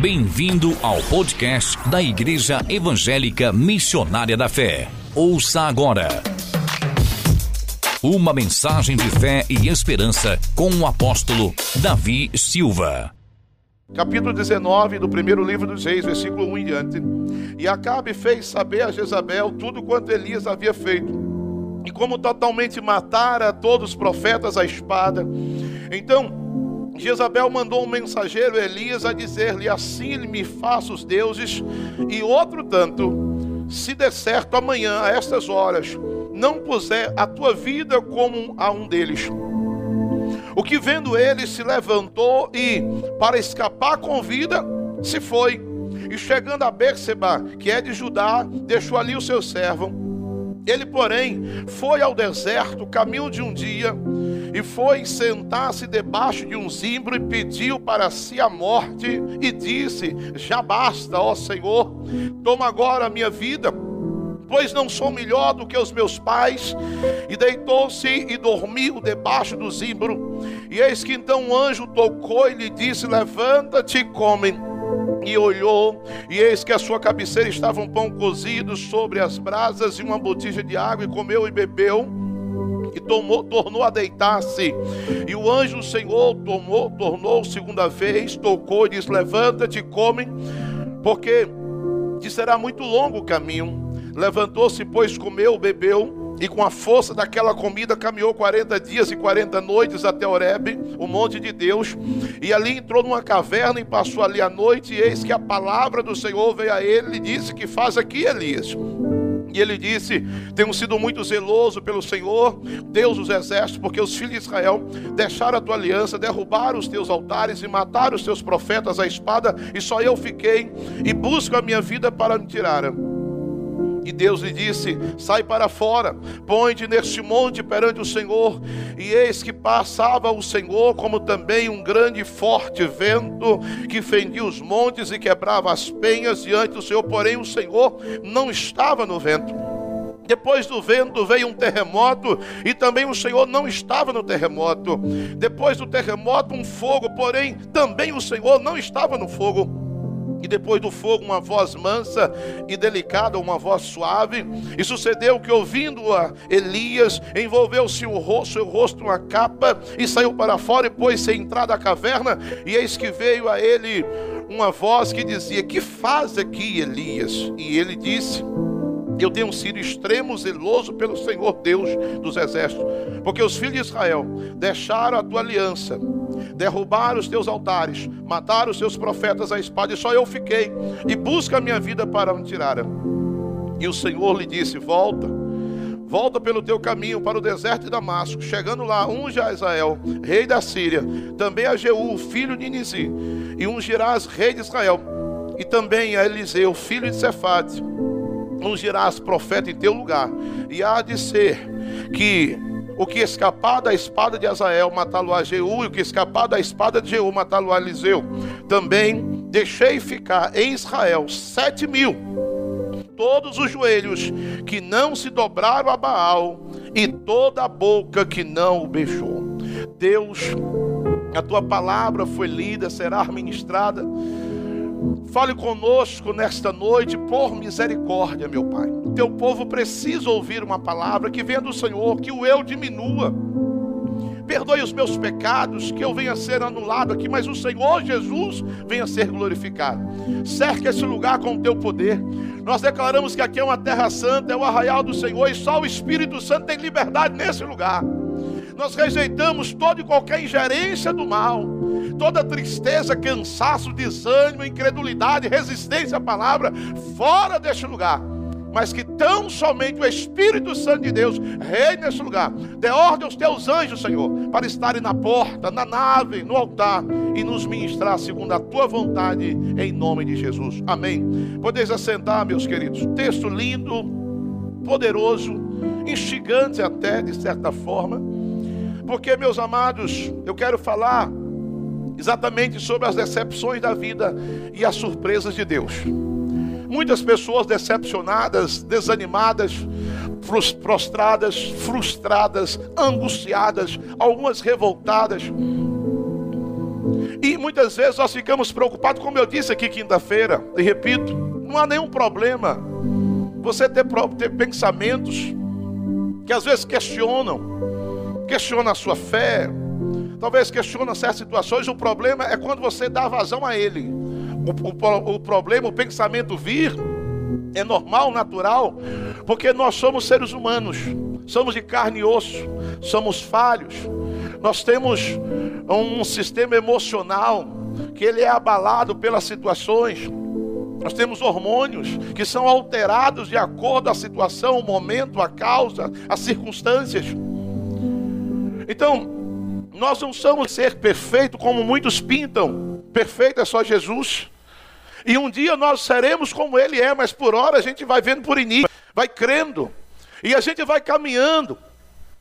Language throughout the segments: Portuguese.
Bem-vindo ao podcast da Igreja Evangélica Missionária da Fé. Ouça agora. Uma mensagem de fé e esperança com o apóstolo Davi Silva. Capítulo 19 do primeiro livro dos Reis, versículo 1 em diante. E Acabe fez saber a Jezabel tudo quanto Elias havia feito, e como totalmente matara todos os profetas à espada. Então Jezabel mandou um mensageiro Elias a dizer-lhe: Assim me faça os deuses, e outro tanto, se der certo amanhã, a estas horas, não puser a tua vida como a um deles. O que vendo ele se levantou e, para escapar com vida, se foi. E chegando a Berseba, que é de Judá, deixou ali o seu servo ele, porém, foi ao deserto, caminho de um dia, e foi sentar-se debaixo de um zimbro e pediu para si a morte, e disse: Já basta, ó Senhor, toma agora a minha vida, pois não sou melhor do que os meus pais. E deitou-se e dormiu debaixo do zimbro. E eis que então um anjo tocou e lhe disse: Levanta-te e come e olhou, e eis que a sua cabeceira estava um pão cozido sobre as brasas e uma botija de água, e comeu e bebeu, e tomou, tornou a deitar-se. E o anjo do Senhor tomou, tornou segunda vez, tocou e disse: Levanta-te come, porque te será muito longo o caminho. Levantou-se, pois comeu, bebeu e com a força daquela comida caminhou 40 dias e 40 noites até Horebe, o monte de Deus, e ali entrou numa caverna e passou ali a noite, e eis que a palavra do Senhor veio a ele e disse: Que faz aqui, Elias? E ele disse: Tenho sido muito zeloso pelo Senhor, Deus dos exércitos, porque os filhos de Israel deixaram a tua aliança, derrubaram os teus altares e mataram os teus profetas à espada, e só eu fiquei e busco a minha vida para me tirar. E Deus lhe disse: Sai para fora, põe-te neste monte perante o Senhor. E eis que passava o Senhor, como também um grande e forte vento que fendia os montes e quebrava as penhas diante do Senhor. Porém, o Senhor não estava no vento. Depois do vento veio um terremoto e também o Senhor não estava no terremoto. Depois do terremoto, um fogo, porém também o Senhor não estava no fogo. E depois do fogo, uma voz mansa e delicada, uma voz suave. E sucedeu que, ouvindo-a, Elias envolveu-se o rosto, seu rosto uma capa e saiu para fora e pôs-se entrar da caverna. E eis que veio a ele uma voz que dizia: Que faz aqui, Elias? E ele disse: eu tenho sido extremo zeloso pelo Senhor Deus dos exércitos, porque os filhos de Israel deixaram a tua aliança, derrubaram os teus altares, mataram os teus profetas à espada, e só eu fiquei, e busca a minha vida para me tirar. E o Senhor lhe disse: Volta, volta pelo teu caminho para o deserto de Damasco. Chegando lá, unge a Israel, rei da Síria, também a Jeú, filho de Nisi, e ungirás rei de Israel, e também a Eliseu, filho de Cefate ungirás profeta em teu lugar, e há de ser que o que escapar da espada de Azael, matá-lo a Jeú, e o que escapar da espada de Jeú, matá-lo a Eliseu. Também deixei ficar em Israel sete mil, todos os joelhos que não se dobraram a Baal, e toda a boca que não o beijou. Deus, a tua palavra foi lida, será ministrada Fale conosco nesta noite por misericórdia, meu Pai. Teu povo precisa ouvir uma palavra que venha do Senhor, que o eu diminua. Perdoe os meus pecados, que eu venha ser anulado aqui, mas o Senhor Jesus venha ser glorificado. Cerca esse lugar com o teu poder. Nós declaramos que aqui é uma terra santa, é o arraial do Senhor, e só o Espírito Santo tem liberdade nesse lugar. Nós rejeitamos toda e qualquer ingerência do mal, toda tristeza, cansaço, desânimo, incredulidade, resistência à palavra, fora deste lugar. Mas que tão somente o Espírito Santo de Deus reine nesse lugar. Dê ordem aos teus anjos, Senhor, para estarem na porta, na nave, no altar e nos ministrar segundo a tua vontade, em nome de Jesus. Amém. Podeis assentar, meus queridos. Texto lindo, poderoso, instigante até, de certa forma porque, meus amados, eu quero falar exatamente sobre as decepções da vida e as surpresas de Deus. Muitas pessoas decepcionadas, desanimadas, prostradas, frustradas, angustiadas, algumas revoltadas. E muitas vezes nós ficamos preocupados, como eu disse aqui quinta-feira, e repito, não há nenhum problema você ter, ter pensamentos que às vezes questionam, questionam a sua fé, talvez questionam certas situações. O problema é quando você dá vazão a ele. O, o, o problema, o pensamento vir, é normal, natural, porque nós somos seres humanos, somos de carne e osso, somos falhos, nós temos um sistema emocional que ele é abalado pelas situações. Nós temos hormônios que são alterados de acordo a situação, o momento, a causa, as circunstâncias. Então, nós não somos ser perfeito como muitos pintam. Perfeito é só Jesus. E um dia nós seremos como Ele é, mas por hora a gente vai vendo por início, vai crendo. E a gente vai caminhando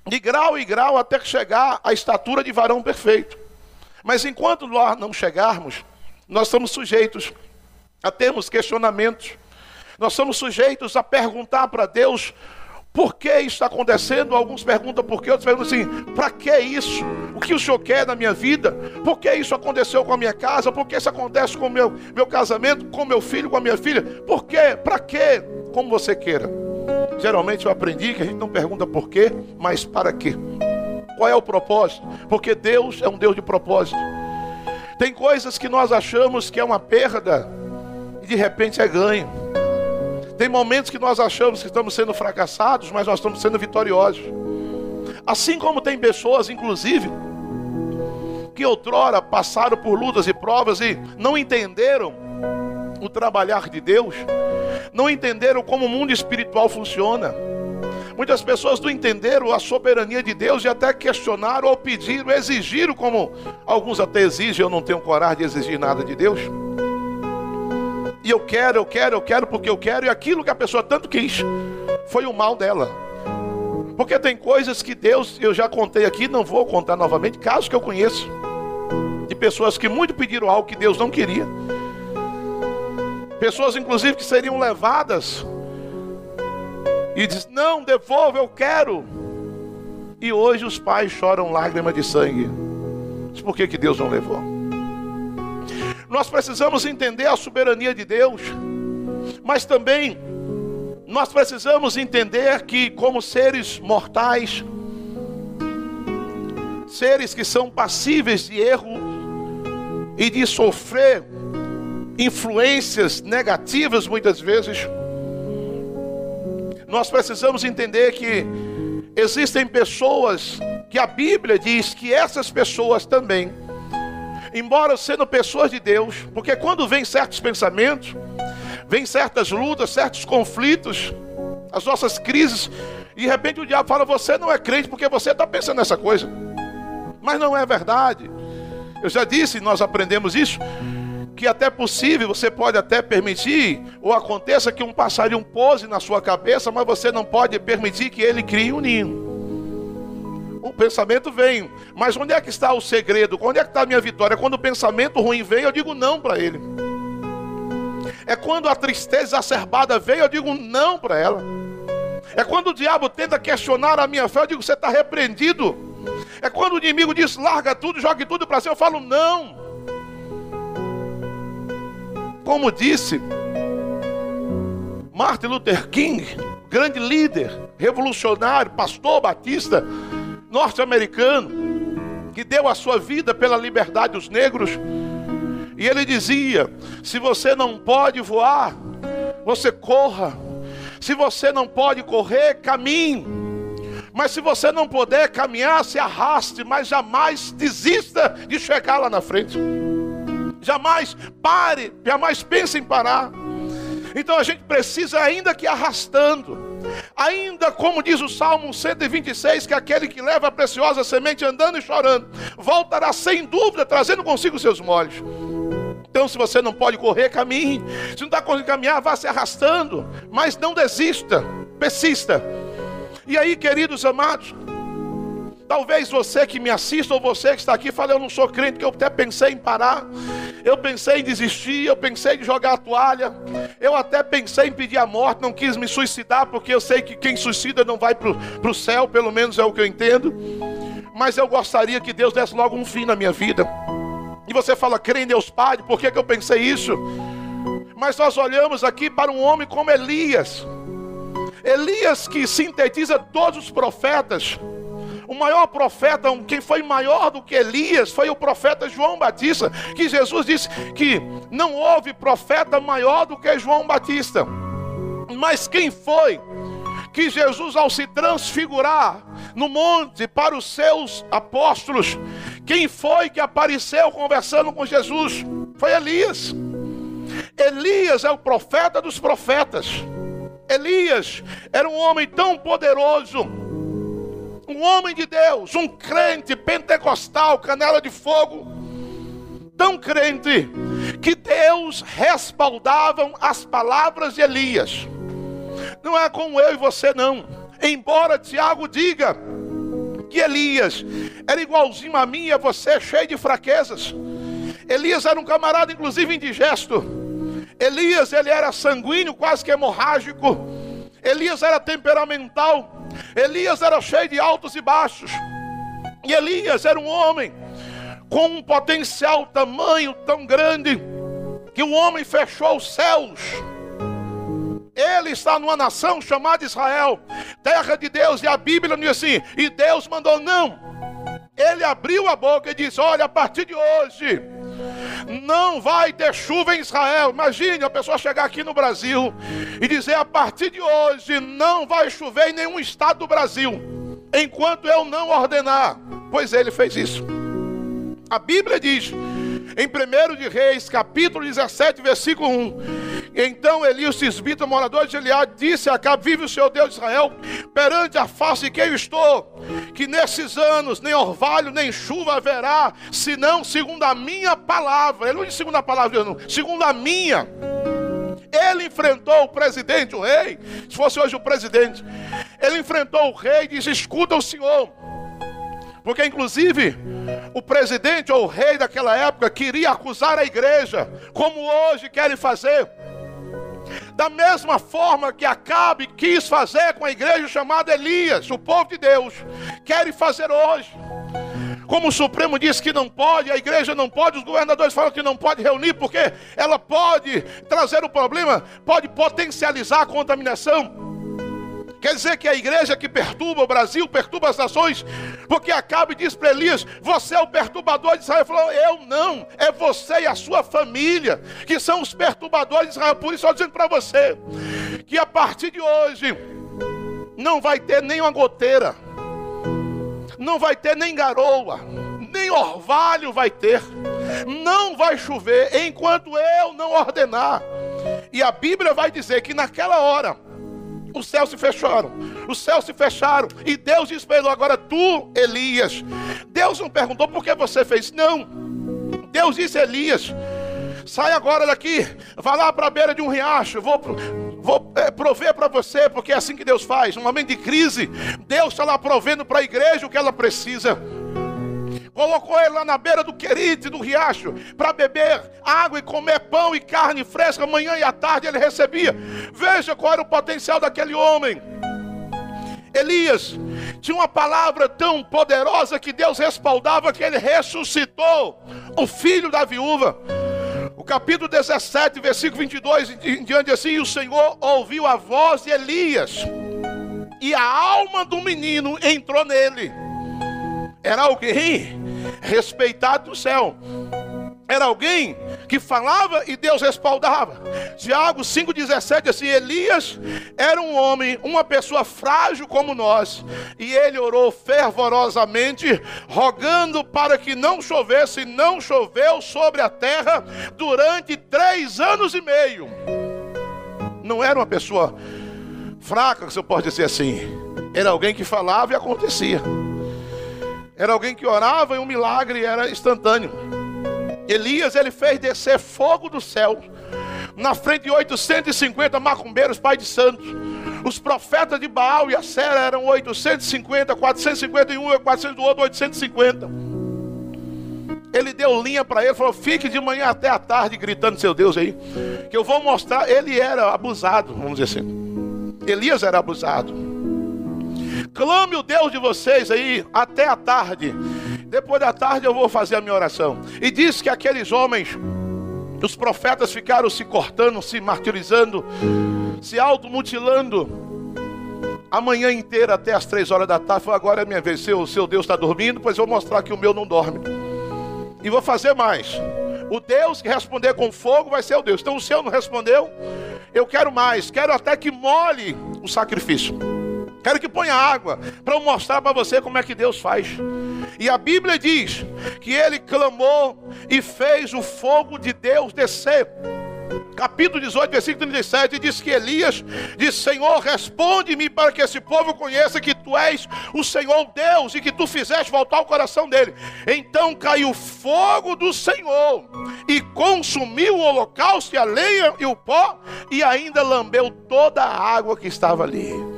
de grau em grau até chegar à estatura de varão perfeito. Mas enquanto nós não chegarmos, nós somos sujeitos a termos questionamentos. Nós somos sujeitos a perguntar para Deus por que isso está acontecendo? Alguns perguntam por quê, outros perguntam assim: para que isso? O que o senhor quer na minha vida? Por que isso aconteceu com a minha casa? Por que isso acontece com o meu, meu casamento, com meu filho, com a minha filha? Por quê? Para quê? Como você queira. Geralmente eu aprendi que a gente não pergunta por quê, mas para quê. Qual é o propósito? Porque Deus é um Deus de propósito. Tem coisas que nós achamos que é uma perda e de repente é ganho. Tem momentos que nós achamos que estamos sendo fracassados, mas nós estamos sendo vitoriosos. Assim como tem pessoas, inclusive, que outrora passaram por lutas e provas e não entenderam o trabalhar de Deus, não entenderam como o mundo espiritual funciona. Muitas pessoas não entenderam a soberania de Deus e até questionaram ou pediram, exigiram, como alguns até exigem, eu não tenho coragem de exigir nada de Deus e eu quero, eu quero, eu quero porque eu quero, e aquilo que a pessoa tanto quis foi o mal dela. Porque tem coisas que Deus, eu já contei aqui, não vou contar novamente, casos que eu conheço, de pessoas que muito pediram algo que Deus não queria. Pessoas, inclusive, que seriam levadas e diz: Não, devolva, eu quero. E hoje os pais choram lágrimas de sangue. Mas por que, que Deus não levou? Nós precisamos entender a soberania de Deus, mas também nós precisamos entender que, como seres mortais, seres que são passíveis de erro e de sofrer influências negativas muitas vezes, nós precisamos entender que existem pessoas que a Bíblia diz que essas pessoas também embora sendo pessoas de Deus, porque quando vem certos pensamentos, vem certas lutas, certos conflitos, as nossas crises, e de repente o diabo fala: Você não é crente porque você está pensando nessa coisa. Mas não é verdade. Eu já disse, nós aprendemos isso, que até possível, você pode até permitir, ou aconteça que um passarinho pose na sua cabeça, mas você não pode permitir que ele crie um ninho o pensamento vem. Mas onde é que está o segredo? Onde é que está a minha vitória? Quando o pensamento ruim vem, eu digo não para ele. É quando a tristeza exacerbada vem, eu digo não para ela. É quando o diabo tenta questionar a minha fé, eu digo você está repreendido. É quando o inimigo diz larga tudo, jogue tudo para cima, eu falo não. Como disse Martin Luther King, grande líder, revolucionário, pastor batista, norte-americano que deu a sua vida pela liberdade dos negros. E ele dizia: se você não pode voar, você corra. Se você não pode correr, caminhe. Mas se você não puder caminhar, se arraste, mas jamais desista de chegar lá na frente. Jamais pare, jamais pense em parar. Então a gente precisa, ainda que arrastando, ainda como diz o Salmo 126, que aquele que leva a preciosa semente andando e chorando, voltará sem dúvida, trazendo consigo seus molhos. Então, se você não pode correr, caminhe. Se não está conseguindo caminhar, vá se arrastando. Mas não desista, persista. E aí, queridos amados, Talvez você que me assista ou você que está aqui fale, eu não sou crente, que eu até pensei em parar, eu pensei em desistir, eu pensei em jogar a toalha, eu até pensei em pedir a morte, não quis me suicidar, porque eu sei que quem suicida não vai para o céu, pelo menos é o que eu entendo. Mas eu gostaria que Deus desse logo um fim na minha vida. E você fala, crê em Deus Pai, por que, que eu pensei isso? Mas nós olhamos aqui para um homem como Elias. Elias que sintetiza todos os profetas. O maior profeta, quem foi maior do que Elias, foi o profeta João Batista, que Jesus disse que não houve profeta maior do que João Batista. Mas quem foi que Jesus, ao se transfigurar no monte para os seus apóstolos, quem foi que apareceu conversando com Jesus? Foi Elias. Elias é o profeta dos profetas. Elias era um homem tão poderoso, um homem de Deus, um crente pentecostal, canela de fogo, tão crente que Deus respaldava as palavras de Elias. Não é como eu e você, não. Embora Tiago diga que Elias era igualzinho a mim e a você, cheio de fraquezas. Elias era um camarada, inclusive, indigesto. Elias, ele era sanguíneo, quase que hemorrágico. Elias era temperamental. Elias era cheio de altos e baixos. E Elias era um homem com um potencial tamanho tão grande que o homem fechou os céus. Ele está numa nação chamada Israel, terra de Deus, e a Bíblia diz assim: e Deus mandou não. Ele abriu a boca e disse: Olha, a partir de hoje, não vai ter chuva em Israel. Imagine a pessoa chegar aqui no Brasil e dizer: a partir de hoje não vai chover em nenhum estado do Brasil, enquanto eu não ordenar. Pois ele fez isso. A Bíblia diz em 1 de Reis, capítulo 17, versículo 1. Então Elias Tisbita, morador de Eliade, disse a Acabe, vive o Senhor Deus de Israel, perante a face de quem eu estou, que nesses anos nem orvalho, nem chuva haverá, senão segundo a minha palavra. Ele não disse segundo a palavra, não, segundo a minha. Ele enfrentou o presidente, o rei, se fosse hoje o presidente, ele enfrentou o rei e disse: Escuta o Senhor. Porque, inclusive, o presidente ou o rei daquela época queria acusar a igreja, como hoje querem fazer. Da mesma forma que Acabe quis fazer com a igreja chamada Elias, o povo de Deus, querem fazer hoje. Como o Supremo disse que não pode, a igreja não pode, os governadores falam que não pode reunir, porque ela pode trazer o problema, pode potencializar a contaminação. Quer dizer que a igreja que perturba o Brasil, perturba as nações, porque Acabe diz para Elias: Você é o perturbador de Israel. Ele falou: Eu não, é você e a sua família que são os perturbadores de Israel. Por isso, estou dizendo para você que a partir de hoje não vai ter nem uma goteira, não vai ter nem garoa, nem orvalho vai ter, não vai chover enquanto eu não ordenar. E a Bíblia vai dizer que naquela hora, os céus se fecharam. Os céus se fecharam. E Deus ele: agora tu, Elias. Deus não perguntou por que você fez. Não. Deus disse Elias: sai agora daqui, vá lá para a beira de um riacho. Vou, vou é, prover para você, porque é assim que Deus faz. Um momento de crise, Deus está lá provendo para a igreja o que ela precisa colocou ele lá na beira do querite, do riacho, para beber água e comer pão e carne fresca, manhã e à tarde ele recebia. Veja qual era o potencial daquele homem. Elias tinha uma palavra tão poderosa que Deus respaldava que ele ressuscitou o filho da viúva. O capítulo 17, versículo 22 em diante assim: E o Senhor ouviu a voz de Elias, e a alma do menino entrou nele. Era alguém respeitado do céu. Era alguém que falava e Deus respaldava. Tiago 5,17 assim: Elias era um homem, uma pessoa frágil como nós, e ele orou fervorosamente, rogando para que não chovesse, e não choveu sobre a terra durante três anos e meio. Não era uma pessoa fraca, que você pode dizer assim, era alguém que falava e acontecia. Era alguém que orava e um milagre era instantâneo. Elias, ele fez descer fogo do céu na frente de 850 macumbeiros, pai de santos. Os profetas de Baal e a Sera eram 850, 451 e 400 do outro, 850. Ele deu linha para ele, falou: fique de manhã até a tarde gritando seu Deus aí, que eu vou mostrar. Ele era abusado, vamos dizer assim. Elias era abusado. Clame o Deus de vocês aí até a tarde. Depois da tarde eu vou fazer a minha oração. E diz que aqueles homens, os profetas ficaram se cortando, se martirizando, se automutilando a manhã inteira até as três horas da tarde. Agora é minha vez. Seu, seu Deus está dormindo, pois eu vou mostrar que o meu não dorme. E vou fazer mais. O Deus que responder com fogo vai ser o Deus. Então o seu não respondeu. Eu quero mais. Quero até que molhe o sacrifício. Quero que ponha água para eu mostrar para você como é que Deus faz. E a Bíblia diz que ele clamou e fez o fogo de Deus descer capítulo 18, versículo 37, diz que Elias disse: Senhor, responde-me para que esse povo conheça que tu és o Senhor Deus e que tu fizeste voltar o coração dele. Então caiu fogo do Senhor e consumiu o holocausto e a lenha e o pó e ainda lambeu toda a água que estava ali.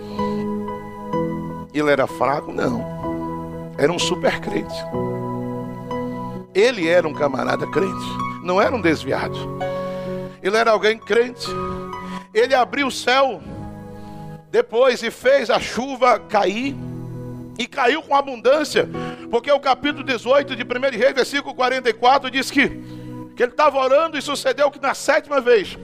Ele era fraco? Não. Era um super crente. Ele era um camarada crente, não era um desviado. Ele era alguém crente. Ele abriu o céu depois e fez a chuva cair. E caiu com abundância. Porque o capítulo 18 de 1 Reis, versículo 44, diz que, que ele estava orando e sucedeu que na sétima vez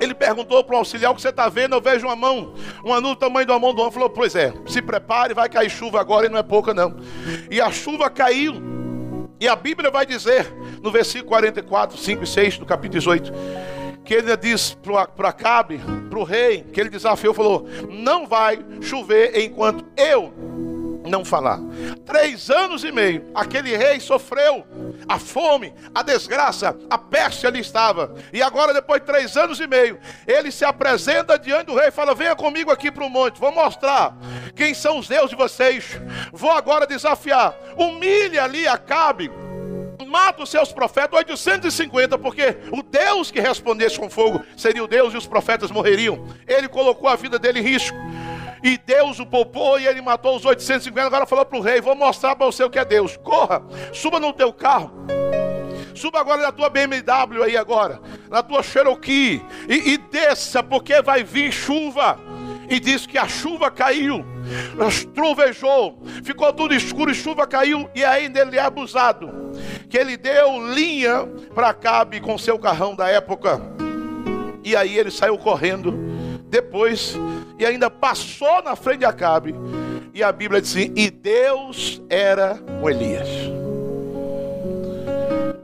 ele perguntou para o auxiliar: O que você está vendo? Eu vejo uma mão, uma nuvem do tamanho da mão do homem. Falou: Pois é, se prepare, vai cair chuva agora e não é pouca, não. E a chuva caiu. E a Bíblia vai dizer, no versículo 44, 5 e 6 do capítulo 18, que ele diz para Acabe, para o rei, que ele desafiou, falou: Não vai chover enquanto eu não falar. Três anos e meio, aquele rei sofreu a fome, a desgraça, a peste ali estava. E agora, depois de três anos e meio, ele se apresenta diante do rei e fala: Venha comigo aqui para o monte, vou mostrar quem são os deuses de vocês. Vou agora desafiar. Humilhe ali Acabe mata os seus profetas, 850, porque o Deus que respondesse com fogo seria o Deus e os profetas morreriam. Ele colocou a vida dele em risco. E Deus o poupou e ele matou os 850. Agora falou para o rei: Vou mostrar para você o que é Deus. Corra, suba no teu carro. Suba agora na tua BMW aí agora, na tua Cherokee e, e desça, porque vai vir chuva e diz que a chuva caiu, trovejou, ficou tudo escuro e chuva caiu, e ainda ele é abusado. Que ele deu linha para Cabe com seu carrão da época. E aí ele saiu correndo. Depois, e ainda passou na frente de Acabe. E a Bíblia diz assim: e Deus era com Elias.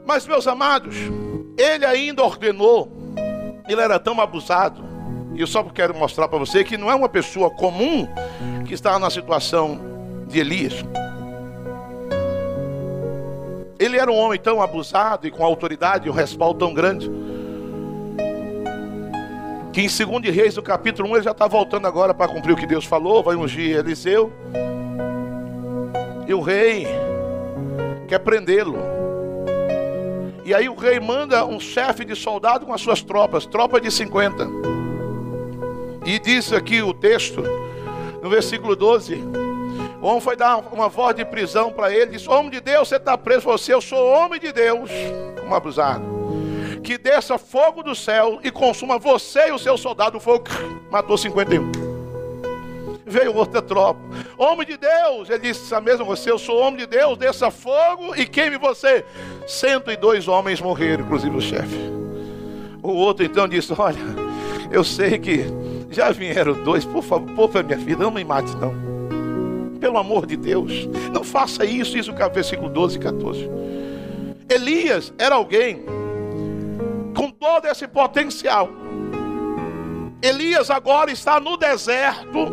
Mas, meus amados, ele ainda ordenou, ele era tão abusado, e eu só quero mostrar para você que não é uma pessoa comum que está na situação de Elias. Ele era um homem tão abusado e com autoridade e um respaldo tão grande. Que em 2 Reis, no capítulo 1, ele já está voltando agora para cumprir o que Deus falou, vai ungir Eliseu. E o rei quer prendê-lo. E aí o rei manda um chefe de soldado com as suas tropas, tropa de 50. E diz aqui o texto, no versículo 12: o homem foi dar uma voz de prisão para ele, disse: Homem de Deus, você está preso. Você, eu sou homem de Deus, como abusado. Que desça fogo do céu e consuma você e o seu soldado. O fogo matou 51. Veio outra tropa. Homem de Deus, ele disse a mesma você, eu sou homem de Deus, desça fogo e queime você. 102 homens morreram, inclusive o chefe. O outro então disse: Olha, eu sei que já vieram dois, por favor, poupa minha vida, não me mate não. Pelo amor de Deus, não faça isso, isso é o versículo 12 e 14. Elias era alguém todo esse potencial. Elias agora está no deserto,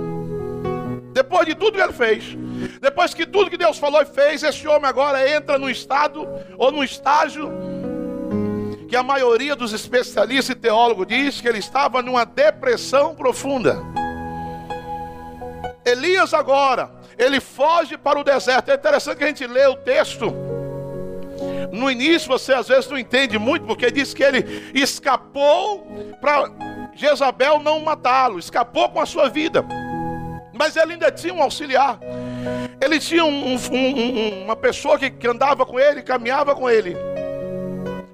depois de tudo que ele fez. Depois que tudo que Deus falou e fez, esse homem agora entra no estado ou no estágio que a maioria dos especialistas e teólogos diz que ele estava numa depressão profunda. Elias agora, ele foge para o deserto. É interessante que a gente lê o texto. No início você às vezes não entende muito, porque diz que ele escapou para Jezabel não matá-lo, escapou com a sua vida. Mas ele ainda tinha um auxiliar. Ele tinha um, um, uma pessoa que, que andava com ele, caminhava com ele.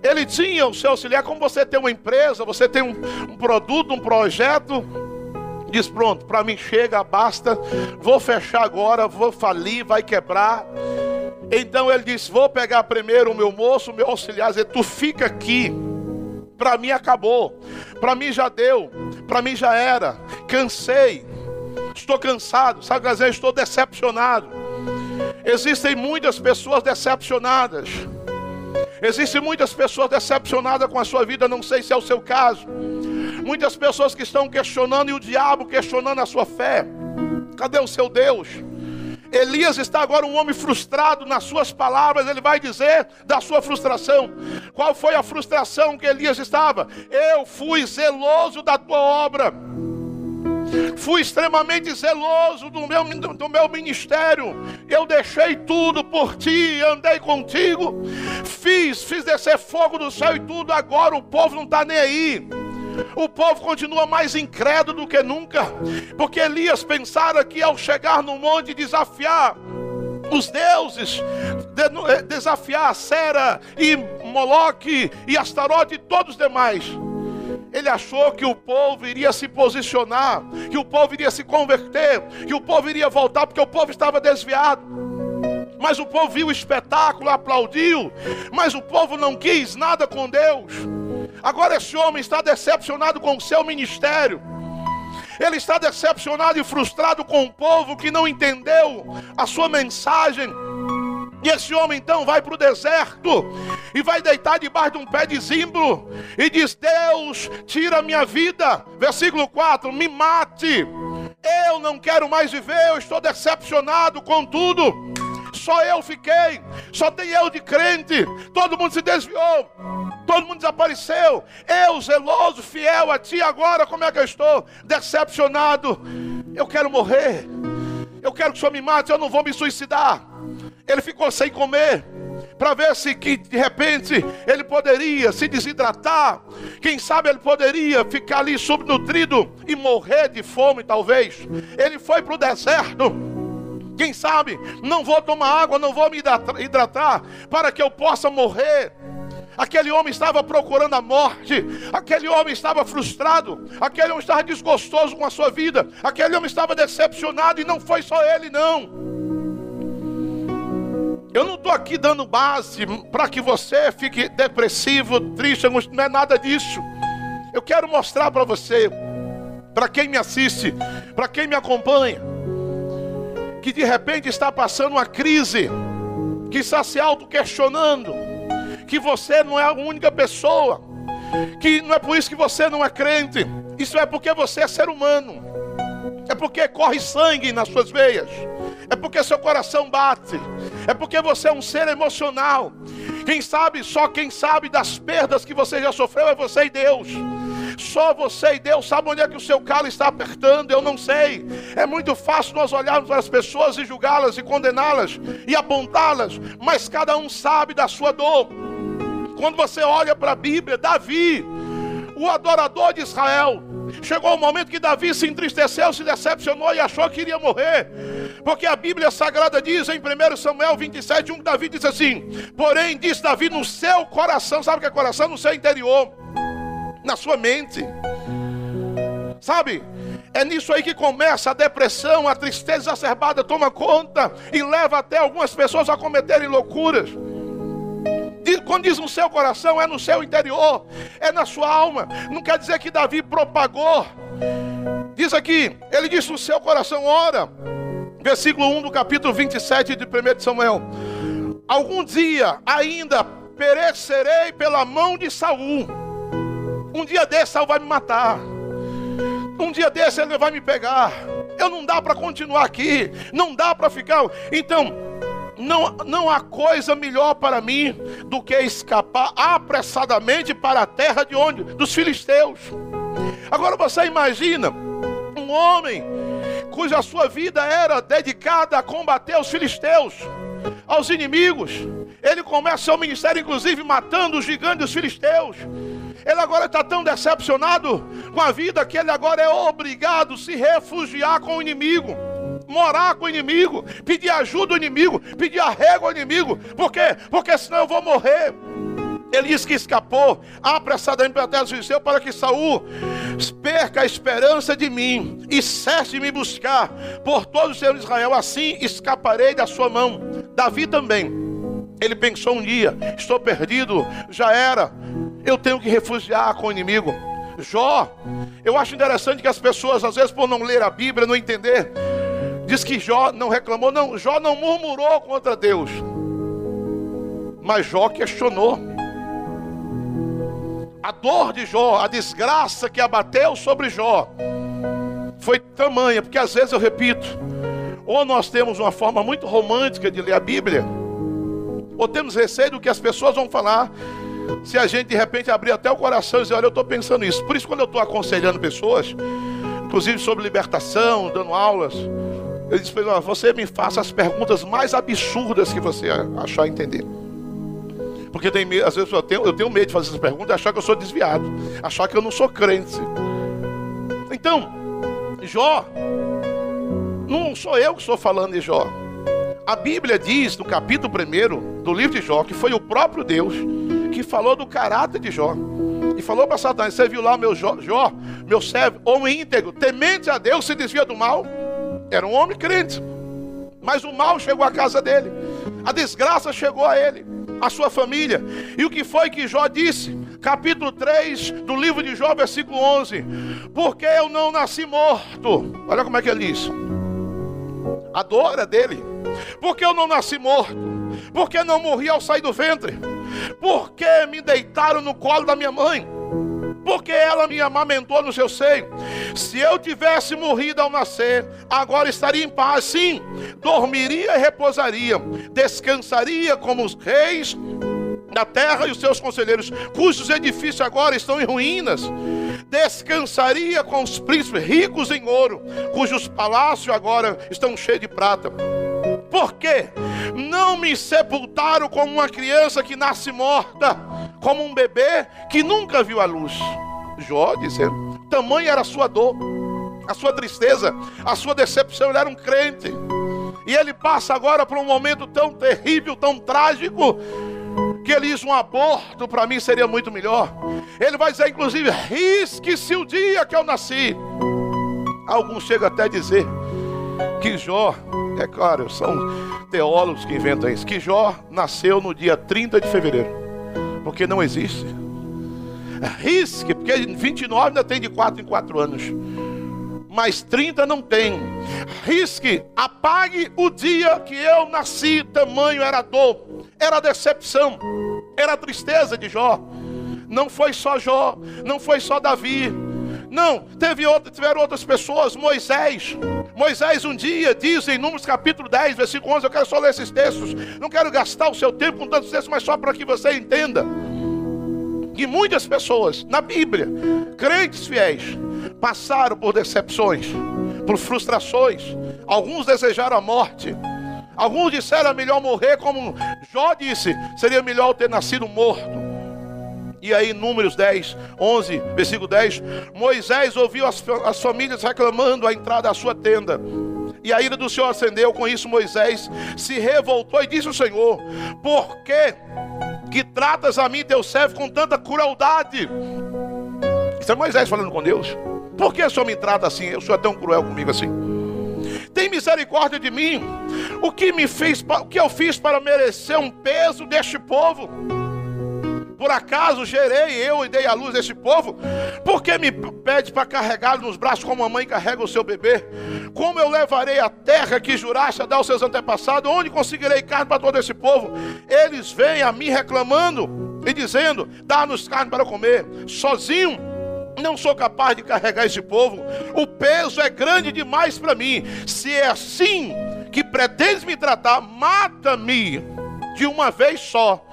Ele tinha o seu auxiliar, como você tem uma empresa, você tem um, um produto, um projeto. Diz: pronto, para mim chega, basta. Vou fechar agora, vou falir, vai quebrar. Então ele disse: Vou pegar primeiro o meu moço, o meu auxiliar, dizer, tu fica aqui. Para mim acabou, para mim já deu, para mim já era. Cansei, estou cansado, sabe dizer, estou decepcionado. Existem muitas pessoas decepcionadas. Existem muitas pessoas decepcionadas com a sua vida, não sei se é o seu caso. Muitas pessoas que estão questionando e o diabo questionando a sua fé. Cadê o seu Deus? Elias está agora um homem frustrado nas suas palavras, ele vai dizer da sua frustração. Qual foi a frustração que Elias estava? Eu fui zeloso da tua obra. Fui extremamente zeloso do meu, do meu ministério. Eu deixei tudo por ti, andei contigo. Fiz, fiz descer fogo do céu e tudo. Agora o povo não está nem aí. O povo continua mais incrédulo do que nunca, porque Elias pensara que ao chegar no monte desafiar os deuses, eh, desafiar Sera e Moloque e Astarote e todos os demais. Ele achou que o povo iria se posicionar, que o povo iria se converter, que o povo iria voltar, porque o povo estava desviado. Mas o povo viu o espetáculo, aplaudiu, mas o povo não quis nada com Deus. Agora esse homem está decepcionado com o seu ministério. Ele está decepcionado e frustrado com o povo que não entendeu a sua mensagem. E esse homem então vai para o deserto e vai deitar debaixo de um pé de zimbro e diz: Deus, tira a minha vida. Versículo 4: Me mate. Eu não quero mais viver, eu estou decepcionado com tudo. Só eu fiquei, só tem eu de crente. Todo mundo se desviou, todo mundo desapareceu. Eu, zeloso, fiel a ti, agora como é que eu estou? Decepcionado. Eu quero morrer. Eu quero que o Senhor me mate, eu não vou me suicidar. Ele ficou sem comer para ver se que de repente ele poderia se desidratar. Quem sabe ele poderia ficar ali subnutrido e morrer de fome, talvez. Ele foi para o deserto quem sabe, não vou tomar água, não vou me hidratar, para que eu possa morrer. Aquele homem estava procurando a morte, aquele homem estava frustrado, aquele homem estava desgostoso com a sua vida, aquele homem estava decepcionado e não foi só ele, não. Eu não estou aqui dando base para que você fique depressivo, triste, não é nada disso. Eu quero mostrar para você, para quem me assiste, para quem me acompanha, que de repente está passando uma crise, que está se auto-questionando, que você não é a única pessoa, que não é por isso que você não é crente, isso é porque você é ser humano, é porque corre sangue nas suas veias, é porque seu coração bate, é porque você é um ser emocional. Quem sabe, só quem sabe das perdas que você já sofreu é você e Deus. Só você e Deus sabe onde é que o seu calo está apertando, eu não sei. É muito fácil nós olharmos para as pessoas e julgá-las e condená-las e apontá-las, mas cada um sabe da sua dor. Quando você olha para a Bíblia, Davi, o adorador de Israel, chegou o momento que Davi se entristeceu, se decepcionou e achou que iria morrer. Porque a Bíblia Sagrada diz em 1 Samuel 27, 1, Davi diz assim: Porém, diz Davi no seu coração, sabe o que é coração? No seu interior na sua mente. Sabe? É nisso aí que começa a depressão, a tristeza exacerbada toma conta e leva até algumas pessoas a cometerem loucuras. Quando diz no seu coração, é no seu interior, é na sua alma. Não quer dizer que Davi propagou. Diz aqui, ele disse no seu coração, ora, versículo 1 do capítulo 27 de 1 Samuel. Algum dia ainda perecerei pela mão de Saul um dia desse Saul vai me matar. Um dia desse ele vai me pegar. Eu não dá para continuar aqui. Não dá para ficar. Então, não, não há coisa melhor para mim do que escapar apressadamente para a terra de onde? Dos filisteus. Agora você imagina um homem cuja sua vida era dedicada a combater os filisteus, aos inimigos. Ele começa seu ministério, inclusive, matando os gigantes filisteus. Ele agora está tão decepcionado com a vida que ele agora é obrigado a se refugiar com o inimigo morar com o inimigo, pedir ajuda ao inimigo, pedir arrego ao inimigo. Por quê? Porque senão eu vou morrer. Ele diz que escapou apressadamente para a terra do seu para que Saul perca a esperança de mim e cesse de me buscar por todo o seu Israel. Assim escaparei da sua mão. Davi também. Ele pensou um dia: estou perdido, já era. Eu tenho que refugiar com o inimigo. Jó, eu acho interessante que as pessoas, às vezes, por não ler a Bíblia, não entender, diz que Jó não reclamou, não, Jó não murmurou contra Deus. Mas Jó questionou. A dor de Jó, a desgraça que abateu sobre Jó, foi tamanha, porque às vezes eu repito, ou nós temos uma forma muito romântica de ler a Bíblia, ou temos receio do que as pessoas vão falar, se a gente de repente abrir até o coração e dizer, olha, eu estou pensando isso. Por isso, quando eu estou aconselhando pessoas, inclusive sobre libertação, dando aulas, eu disse você me faça as perguntas mais absurdas que você achar entender. Porque tem, às vezes eu tenho, eu tenho medo de fazer essas perguntas e achar que eu sou desviado, achar que eu não sou crente. Então, Jó, não sou eu que estou falando de Jó. A Bíblia diz no capítulo 1 do livro de Jó que foi o próprio Deus que falou do caráter de Jó. E falou para Satanás: Você viu lá meu Jó, Jó, meu servo, homem íntegro, temente a Deus, se desvia do mal. Era um homem crente, mas o mal chegou à casa dele, a desgraça chegou a ele a sua família. E o que foi que Jó disse? Capítulo 3 do livro de Jó, versículo 11: Porque eu não nasci morto. Olha como é que ele diz. A dor é dele. Porque eu não nasci morto. Porque não morri ao sair do ventre. Porque me deitaram no colo da minha mãe porque ela me amamentou no seu seio. Se eu tivesse morrido ao nascer, agora estaria em paz, sim, dormiria e repousaria, descansaria como os reis da terra e os seus conselheiros, cujos edifícios agora estão em ruínas. Descansaria com os príncipes ricos em ouro, cujos palácios agora estão cheios de prata. Por quê? Não me sepultaram como uma criança que nasce morta como um bebê que nunca viu a luz. Jó dizendo, tamanha era a sua dor, a sua tristeza, a sua decepção. Ele era um crente. E ele passa agora por um momento tão terrível, tão trágico, que ele diz: um aborto para mim seria muito melhor. Ele vai dizer, inclusive, risque-se o dia que eu nasci. Alguns chegam até a dizer que Jó, é claro, são teólogos que inventam isso, que Jó nasceu no dia 30 de fevereiro porque não existe. Risque, porque 29 ainda tem de 4 em 4 anos. Mas 30 não tem. Risque, apague o dia que eu nasci, tamanho era dor, era decepção, era tristeza de Jó. Não foi só Jó, não foi só Davi, não, teve outra, tiveram outras pessoas, Moisés. Moisés um dia diz em Números capítulo 10, versículo 11, eu quero só ler esses textos. Não quero gastar o seu tempo com tantos textos, mas só para que você entenda. Que muitas pessoas na Bíblia, crentes fiéis, passaram por decepções, por frustrações. Alguns desejaram a morte. Alguns disseram é melhor morrer, como Jó disse, seria melhor ter nascido morto. E aí, Números 10, 11, versículo 10: Moisés ouviu as, as famílias reclamando a entrada da sua tenda. E a ira do Senhor acendeu, com isso Moisés se revoltou e disse ao Senhor: Por que, que tratas a mim, teu servo, com tanta crueldade? Isso é Moisés falando com Deus. Por que o Senhor me trata assim? O Senhor é tão cruel comigo assim. Tem misericórdia de mim. O que me fez, o que eu fiz para merecer um peso deste povo? Por acaso gerei eu e dei à luz este povo? Por que me pede para carregá-lo nos braços como a mãe carrega o seu bebê? Como eu levarei a terra que juraste a dar aos seus antepassados? Onde conseguirei carne para todo esse povo? Eles vêm a mim reclamando e dizendo: dá-nos carne para comer. Sozinho não sou capaz de carregar esse povo. O peso é grande demais para mim. Se é assim que pretendes me tratar, mata-me de uma vez só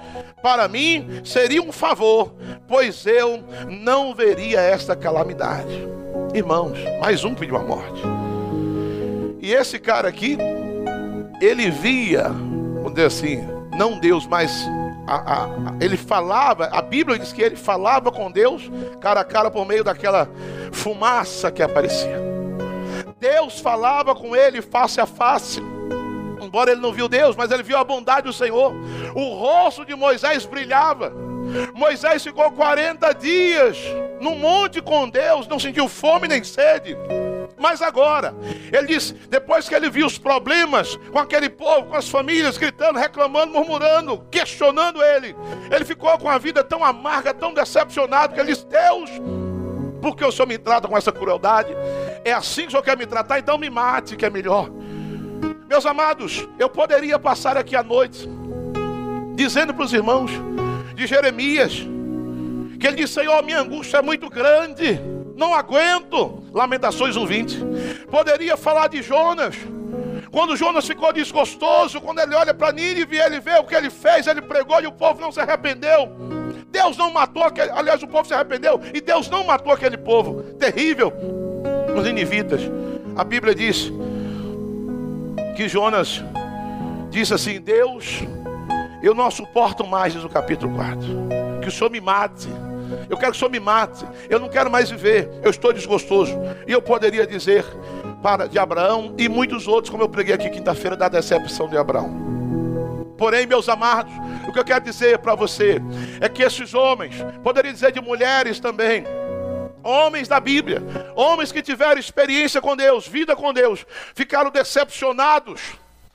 para mim seria um favor, pois eu não veria esta calamidade. Irmãos, mais um pediu a morte. E esse cara aqui, ele via, vamos dizer assim, não Deus, mas a, a, ele falava, a Bíblia diz que ele falava com Deus cara a cara por meio daquela fumaça que aparecia. Deus falava com ele face a face embora ele não viu Deus, mas ele viu a bondade do Senhor. O rosto de Moisés brilhava. Moisés ficou 40 dias no monte com Deus, não sentiu fome nem sede. Mas agora, ele diz, depois que ele viu os problemas com aquele povo, com as famílias gritando, reclamando, murmurando, questionando ele, ele ficou com a vida tão amarga, tão decepcionado, que ele disse: Deus, por que o Senhor me trata com essa crueldade? É assim que o Senhor quer me tratar, então me mate, que é melhor. Meus amados, eu poderia passar aqui à noite dizendo para os irmãos de Jeremias que ele disse: Senhor, minha angústia é muito grande não aguento. Lamentações 1:20. Poderia falar de Jonas. Quando Jonas ficou desgostoso, quando ele olha para Nínive, ele vê o que ele fez, ele pregou e o povo não se arrependeu. Deus não matou aquele, aliás, o povo se arrependeu e Deus não matou aquele povo. Terrível. Os ninivitas. A Bíblia diz que Jonas disse assim: Deus, eu não suporto mais, diz o capítulo 4. Que o Senhor me mate eu quero que o Senhor me mate. Eu não quero mais viver. Eu estou desgostoso. E eu poderia dizer para de Abraão e muitos outros, como eu preguei aqui quinta-feira, da decepção de Abraão. Porém, meus amados, o que eu quero dizer para você é que esses homens, poderia dizer de mulheres também, homens da Bíblia, homens que tiveram experiência com Deus, vida com Deus, ficaram decepcionados,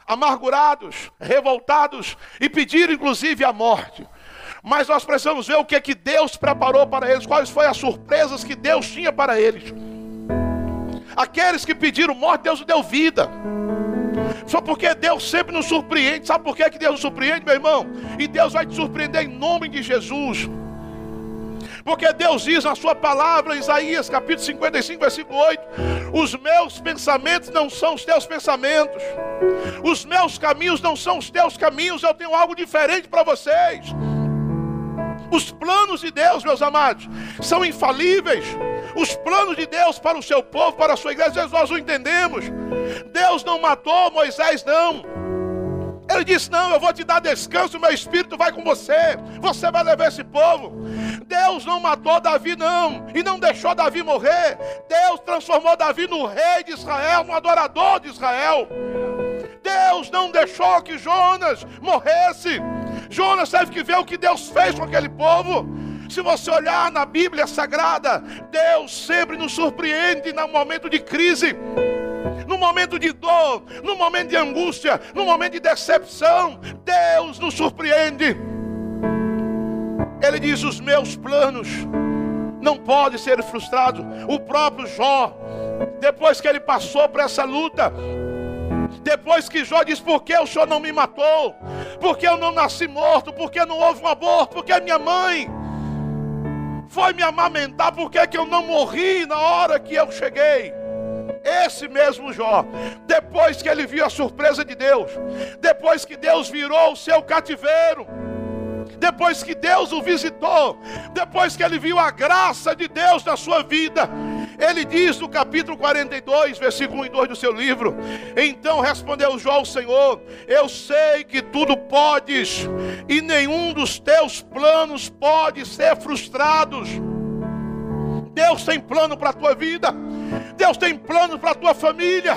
amargurados, revoltados e pediram inclusive a morte. Mas nós precisamos ver o que é que Deus preparou para eles, quais foram as surpresas que Deus tinha para eles. Aqueles que pediram morte, Deus deu vida. Só porque Deus sempre nos surpreende. Sabe por que, Deus nos surpreende, meu irmão? E Deus vai te surpreender em nome de Jesus. Porque Deus diz na sua palavra, Isaías capítulo 55, versículo 8: Os meus pensamentos não são os teus pensamentos, os meus caminhos não são os teus caminhos, eu tenho algo diferente para vocês. Os planos de Deus, meus amados, são infalíveis. Os planos de Deus para o seu povo, para a sua igreja, nós o entendemos. Deus não matou Moisés, não. Ele disse: Não, eu vou te dar descanso, meu espírito vai com você. Você vai levar esse povo. Deus não matou Davi, não, e não deixou Davi morrer. Deus transformou Davi no rei de Israel, no adorador de Israel. Deus não deixou que Jonas morresse. Jonas teve que ver o que Deus fez com aquele povo. Se você olhar na Bíblia Sagrada, Deus sempre nos surpreende no momento de crise, no momento de dor, no momento de angústia, no momento de decepção. Deus nos surpreende. Ele diz: Os meus planos não podem ser frustrados. O próprio Jó, depois que ele passou por essa luta, depois que Jó diz: Por que o Senhor não me matou? Por que eu não nasci morto? Por que não houve um aborto? Por que minha mãe foi me amamentar? Por que, que eu não morri na hora que eu cheguei? Esse mesmo Jó, depois que ele viu a surpresa de Deus, depois que Deus virou o seu cativeiro, depois que Deus o visitou, depois que ele viu a graça de Deus na sua vida, ele diz no capítulo 42, versículo 1 e 2 do seu livro: Então respondeu Jó ao Senhor: Eu sei que tudo podes, e nenhum dos teus planos pode ser frustrados. Deus tem plano para a tua vida, Deus tem plano para a tua família.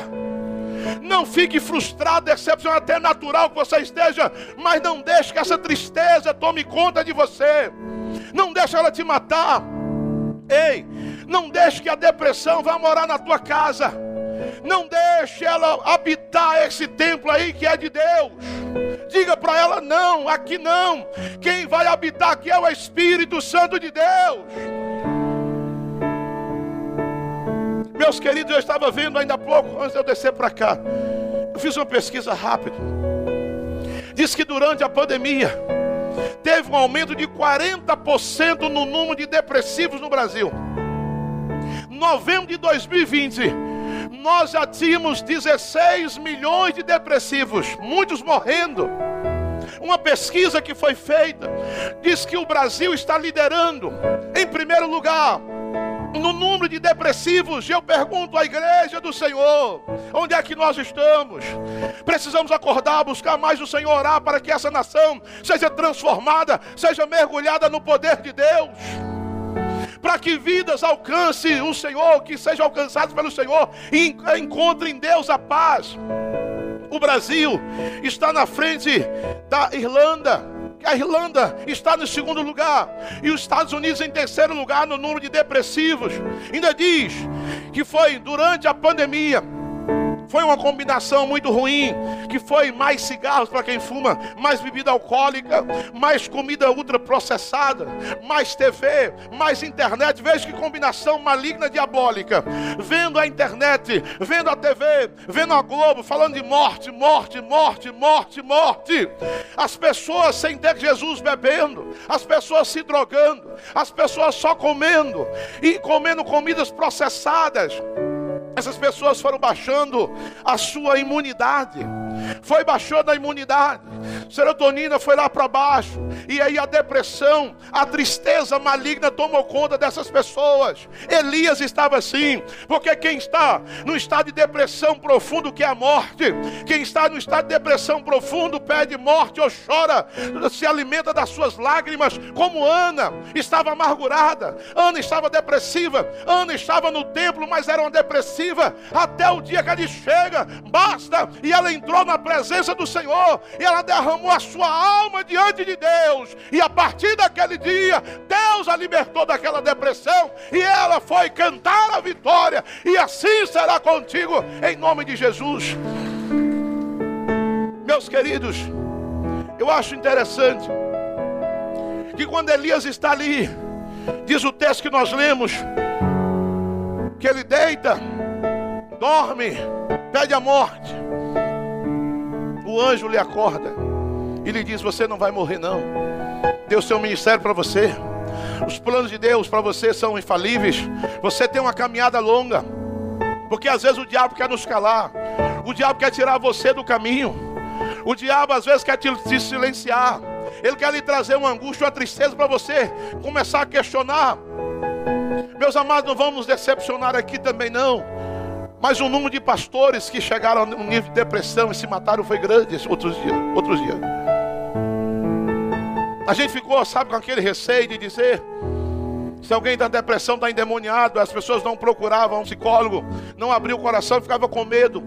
Não fique frustrado, decepcionado, até natural que você esteja, mas não deixe que essa tristeza tome conta de você. Não deixe ela te matar. Ei, não deixe que a depressão vá morar na tua casa. Não deixe ela habitar esse templo aí que é de Deus. Diga para ela: não, aqui não. Quem vai habitar aqui é o Espírito Santo de Deus. Meus queridos, eu estava vendo ainda há pouco, antes de eu descer para cá. Eu fiz uma pesquisa rápida. Diz que durante a pandemia teve um aumento de 40% no número de depressivos no Brasil novembro de 2020, nós já tínhamos 16 milhões de depressivos, muitos morrendo. Uma pesquisa que foi feita diz que o Brasil está liderando, em primeiro lugar, no número de depressivos, eu pergunto à igreja do Senhor: onde é que nós estamos? Precisamos acordar, buscar mais o Senhor, orar para que essa nação seja transformada, seja mergulhada no poder de Deus para que vidas alcancem o Senhor, que sejam alcançadas pelo Senhor e encontrem em Deus a paz. O Brasil está na frente da Irlanda, a Irlanda está no segundo lugar e os Estados Unidos em terceiro lugar no número de depressivos. Ainda diz que foi durante a pandemia foi uma combinação muito ruim, que foi mais cigarros para quem fuma, mais bebida alcoólica, mais comida ultraprocessada, mais TV, mais internet. Veja que combinação maligna diabólica. Vendo a internet, vendo a TV, vendo a Globo, falando de morte, morte, morte, morte, morte. As pessoas sem ter Jesus bebendo, as pessoas se drogando, as pessoas só comendo e comendo comidas processadas. Essas pessoas foram baixando a sua imunidade. Foi baixando a imunidade. Serotonina foi lá para baixo. E aí a depressão, a tristeza maligna tomou conta dessas pessoas. Elias estava assim, porque quem está no estado de depressão profundo que é a morte, quem está no estado de depressão profundo pede morte ou chora, se alimenta das suas lágrimas, como Ana estava amargurada, Ana estava depressiva, Ana estava no templo, mas era uma depressiva até o dia que ele chega, basta, e ela entrou na presença do Senhor, e ela derramou a sua alma diante de Deus, e a partir daquele dia, Deus a libertou daquela depressão, e ela foi cantar a vitória, e assim será contigo, em nome de Jesus. Meus queridos, eu acho interessante que quando Elias está ali, diz o texto que nós lemos, que ele deita, dorme, pede a morte. O anjo lhe acorda e lhe diz: Você não vai morrer, não. Deus tem um ministério para você. Os planos de Deus para você são infalíveis. Você tem uma caminhada longa. Porque às vezes o diabo quer nos calar. O diabo quer tirar você do caminho. O diabo às vezes quer te, te silenciar. Ele quer lhe trazer uma angústia, uma tristeza para você começar a questionar. Meus amados, não vamos decepcionar aqui também não. Mas o número de pastores que chegaram a um nível de depressão e se mataram foi grande outros dias. Outros dias. A gente ficou, sabe, com aquele receio de dizer. Se alguém da depressão está endemoniado, as pessoas não procuravam um psicólogo, não abriu o coração, ficava com medo.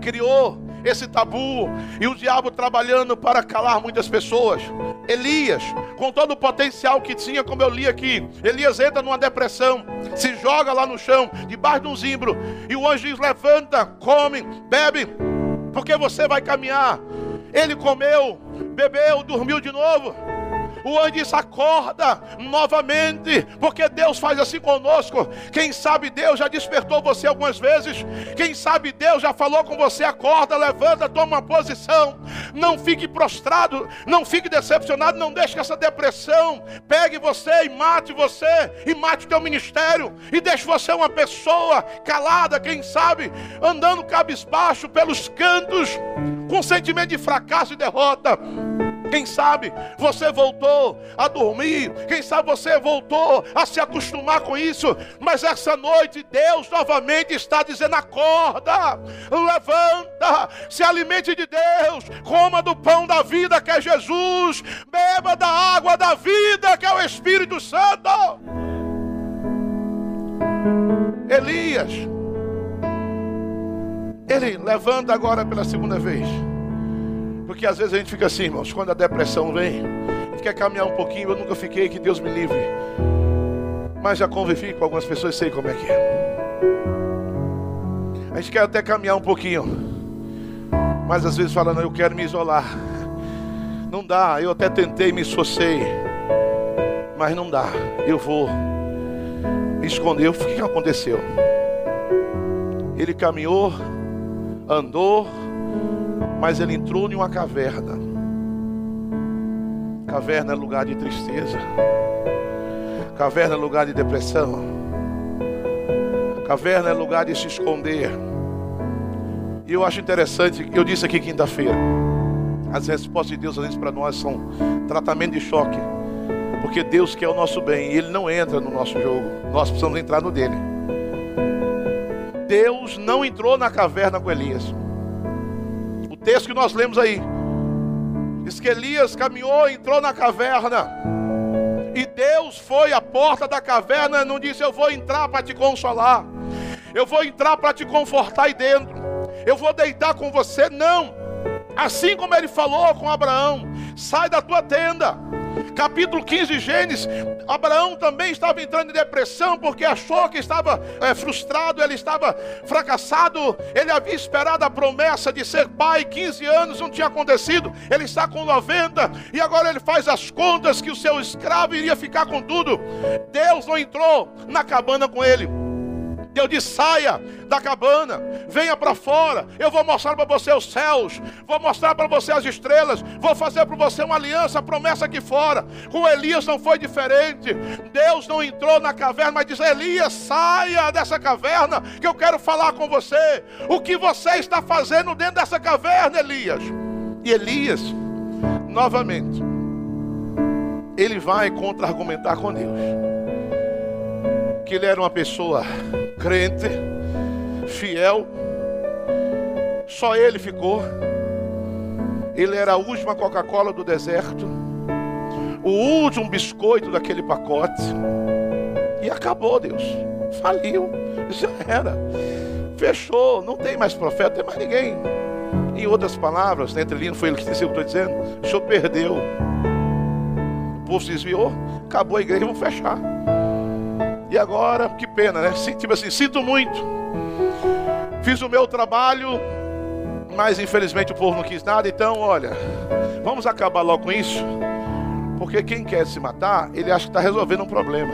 Criou esse tabu e o diabo trabalhando para calar muitas pessoas. Elias, com todo o potencial que tinha, como eu li aqui, Elias entra numa depressão, se joga lá no chão, debaixo de um zimbro, e o anjo diz: levanta, come, bebe, porque você vai caminhar. Ele comeu, bebeu, dormiu de novo. O anjo disse: acorda novamente, porque Deus faz assim conosco. Quem sabe Deus já despertou você algumas vezes. Quem sabe Deus já falou com você: acorda, levanta, toma uma posição. Não fique prostrado, não fique decepcionado, não deixe que essa depressão pegue você e mate você, e mate o teu ministério, e deixe você uma pessoa calada, quem sabe, andando cabisbaixo pelos cantos, com sentimento de fracasso e derrota. Quem sabe você voltou a dormir, quem sabe você voltou a se acostumar com isso, mas essa noite Deus novamente está dizendo: acorda, levanta, se alimente de Deus, coma do pão da vida que é Jesus, beba da água da vida que é o Espírito Santo. Elias, ele levanta agora pela segunda vez. Porque às vezes a gente fica assim, irmãos, quando a depressão vem, a gente quer caminhar um pouquinho, eu nunca fiquei, que Deus me livre. Mas já convivi com algumas pessoas sei como é que é. A gente quer até caminhar um pouquinho. Mas às vezes fala, não, eu quero me isolar. Não dá, eu até tentei, me esforcei. Mas não dá, eu vou me esconder. O que aconteceu? Ele caminhou, andou, mas ele entrou em uma caverna. Caverna é lugar de tristeza. Caverna é lugar de depressão. Caverna é lugar de se esconder. E eu acho interessante, eu disse aqui quinta-feira, as respostas de Deus às vezes para nós são tratamento de choque. Porque Deus quer o nosso bem e Ele não entra no nosso jogo. Nós precisamos entrar no dele. Deus não entrou na caverna com Elias texto que nós lemos aí. Diz que Elias caminhou, entrou na caverna. E Deus foi à porta da caverna não disse: Eu vou entrar para te consolar. Eu vou entrar para te confortar aí dentro. Eu vou deitar com você. Não. Assim como ele falou com Abraão, sai da tua tenda. Capítulo 15 de Gênesis, Abraão também estava entrando em depressão porque achou que estava é, frustrado, ele estava fracassado, ele havia esperado a promessa de ser pai, 15 anos não tinha acontecido, ele está com 90 e agora ele faz as contas que o seu escravo iria ficar com tudo. Deus não entrou na cabana com ele. Deus diz: saia da cabana, venha para fora. Eu vou mostrar para você os céus, vou mostrar para você as estrelas, vou fazer para você uma aliança, promessa aqui fora. Com Elias não foi diferente. Deus não entrou na caverna, mas diz: Elias, saia dessa caverna, que eu quero falar com você. O que você está fazendo dentro dessa caverna, Elias? E Elias, novamente, ele vai contra-argumentar com Deus. Que ele era uma pessoa crente, fiel. Só ele ficou. Ele era a última Coca-Cola do deserto, o último biscoito daquele pacote. E acabou, Deus. Faliu. Já era. Fechou. Não tem mais profeta, não tem mais ninguém. Em outras palavras, entre linhas, foi ele que disse o que estou dizendo. O senhor perdeu. O povo se desviou. Acabou a igreja, vamos fechar. Agora, que pena, né? Tipo assim, sinto muito. Fiz o meu trabalho, mas infelizmente o povo não quis nada. Então, olha, vamos acabar logo com isso. Porque quem quer se matar, ele acha que está resolvendo um problema.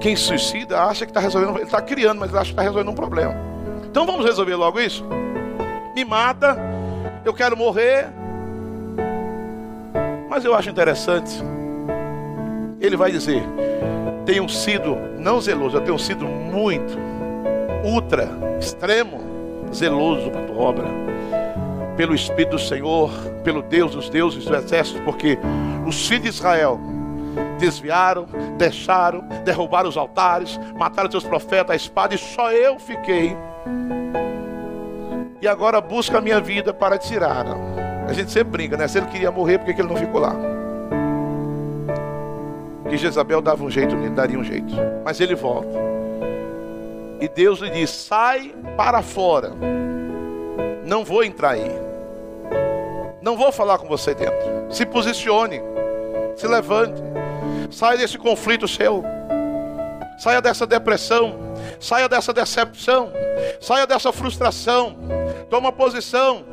Quem suicida acha que está resolvendo, ele está criando, mas ele acha que está resolvendo um problema. Então vamos resolver logo isso? Me mata, eu quero morrer. Mas eu acho interessante. Ele vai dizer: tenho sido, não zeloso, eu tenho sido muito, ultra, extremo, zeloso para a tua obra. Pelo Espírito do Senhor, pelo Deus dos deuses do exército, porque os filhos de Israel desviaram, deixaram, derrubaram os altares, mataram seus profetas, a espada, e só eu fiquei. E agora busca a minha vida para tirar. A gente sempre brinca, né? Se ele queria morrer, por que ele não ficou lá? Que Jezabel dava um jeito, ele daria um jeito. Mas ele volta. E Deus lhe diz: sai para fora. Não vou entrar aí. Não vou falar com você dentro. Se posicione. Se levante. Saia desse conflito seu. Saia dessa depressão. Saia dessa decepção. Saia dessa frustração. Toma posição.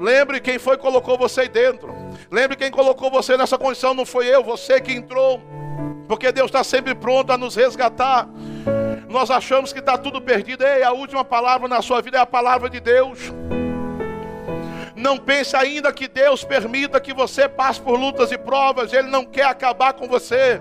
Lembre quem foi que colocou você dentro. Lembre quem colocou você nessa condição. Não foi eu, você que entrou porque Deus está sempre pronto a nos resgatar. Nós achamos que está tudo perdido. Ei, a última palavra na sua vida é a palavra de Deus. Não pense ainda que Deus permita que você passe por lutas e provas. Ele não quer acabar com você.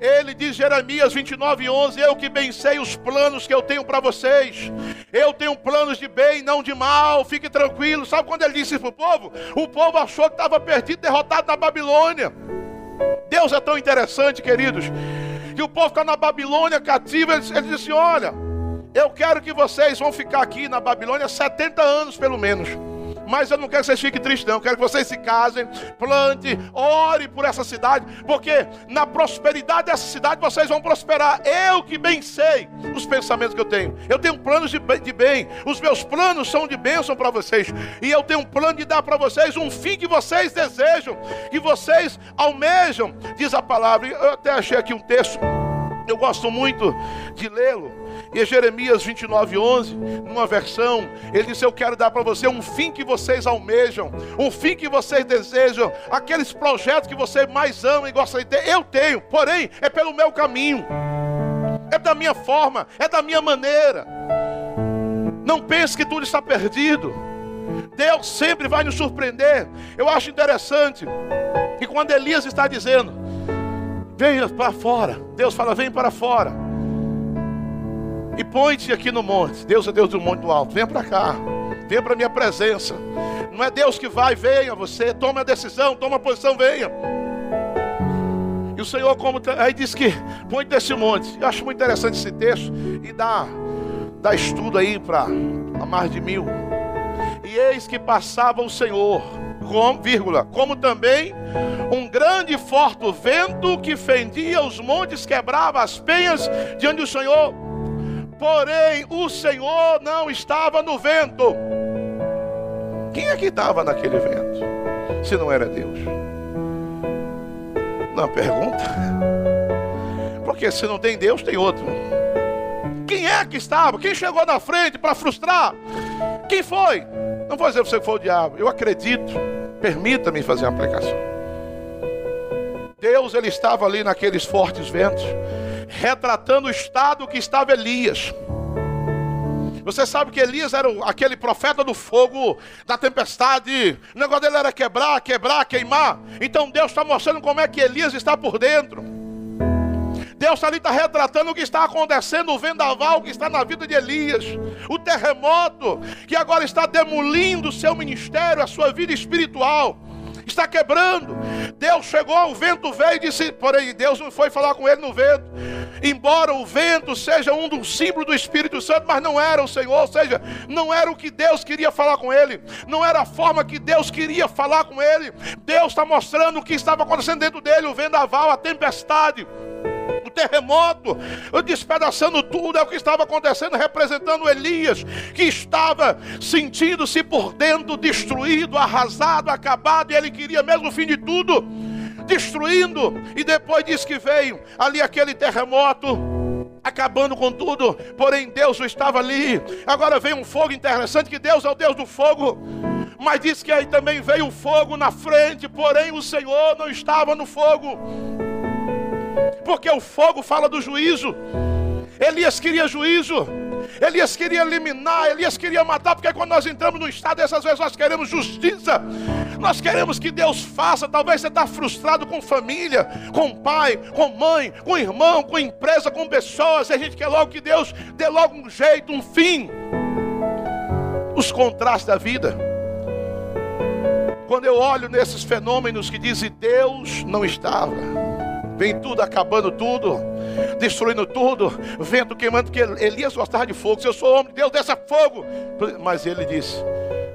Ele diz Jeremias 29, 11: Eu que bem sei os planos que eu tenho para vocês. Eu tenho planos de bem, não de mal. Fique tranquilo. Sabe quando ele disse para o povo? O povo achou que estava perdido, derrotado na Babilônia. Deus é tão interessante, queridos, que o povo está na Babilônia cativa, ele, ele disse: Olha, eu quero que vocês vão ficar aqui na Babilônia 70 anos pelo menos. Mas eu não quero que vocês fiquem tristes, não. Eu quero que vocês se casem, plante, ore por essa cidade, porque na prosperidade dessa cidade vocês vão prosperar. Eu que bem sei os pensamentos que eu tenho. Eu tenho planos de bem, de bem. os meus planos são de bênção para vocês, e eu tenho um plano de dar para vocês um fim que vocês desejam, que vocês almejam, diz a palavra. Eu até achei aqui um texto, eu gosto muito de lê-lo e Jeremias 29, 11, numa versão, ele disse: Eu quero dar para você um fim que vocês almejam, um fim que vocês desejam, aqueles projetos que você mais ama e gosta de ter. Eu tenho, porém, é pelo meu caminho, é da minha forma, é da minha maneira. Não pense que tudo está perdido. Deus sempre vai nos surpreender. Eu acho interessante que quando Elias está dizendo, venha para fora, Deus fala, vem para fora e põe-te aqui no monte. Deus é Deus do monte do alto. Venha para cá. Venha para minha presença. Não é Deus que vai, venha você. Tome a decisão, toma a posição, venha. E o Senhor, como aí diz que põe desse monte. Eu acho muito interessante esse texto e dá, dá estudo aí para mais de mil. E eis que passava o Senhor, com, vírgula, como também um grande e forte vento que fendia os montes, quebrava as penhas diante do Senhor porém o Senhor não estava no vento. Quem é que estava naquele vento? se não era Deus? Não pergunta. Porque se não tem Deus, tem outro. Quem é que estava? Quem chegou na frente para frustrar? Quem foi? Não vou dizer que você foi o diabo. Eu acredito. Permita-me fazer uma aplicação. Deus ele estava ali naqueles fortes ventos, retratando o estado que estava Elias. Você sabe que Elias era aquele profeta do fogo, da tempestade. O negócio dele era quebrar, quebrar, queimar. Então Deus está mostrando como é que Elias está por dentro. Deus ali está retratando o que está acontecendo, o vendaval que está na vida de Elias, o terremoto que agora está demolindo o seu ministério, a sua vida espiritual está quebrando. Deus chegou, o vento veio e disse, porém, Deus não foi falar com ele no vento. Embora o vento seja um dos símbolos do Espírito Santo, mas não era o Senhor, ou seja, não era o que Deus queria falar com ele, não era a forma que Deus queria falar com ele. Deus está mostrando o que estava acontecendo dentro dele, o vendaval, a tempestade o terremoto, despedaçando tudo, é o que estava acontecendo, representando Elias, que estava sentindo-se por dentro destruído, arrasado, acabado, e ele queria mesmo o fim de tudo, destruindo, e depois diz que veio ali aquele terremoto acabando com tudo, porém Deus estava ali. Agora vem um fogo interessante que Deus é o Deus do fogo. Mas diz que aí também veio o fogo na frente, porém o Senhor não estava no fogo porque o fogo fala do juízo. Elias queria juízo. Elias queria eliminar, Elias queria matar, porque quando nós entramos no estado, essas vezes nós queremos justiça, nós queremos que Deus faça. Talvez você está frustrado com família, com pai, com mãe, com irmão, com empresa, com pessoas, e a gente quer logo que Deus dê logo um jeito, um fim. Os contrastes da vida. Quando eu olho nesses fenômenos que dizem Deus não estava Vem tudo acabando tudo, destruindo tudo, vento queimando, porque Elias gostava de fogo. Se eu sou homem, Deus desça fogo. Mas ele disse: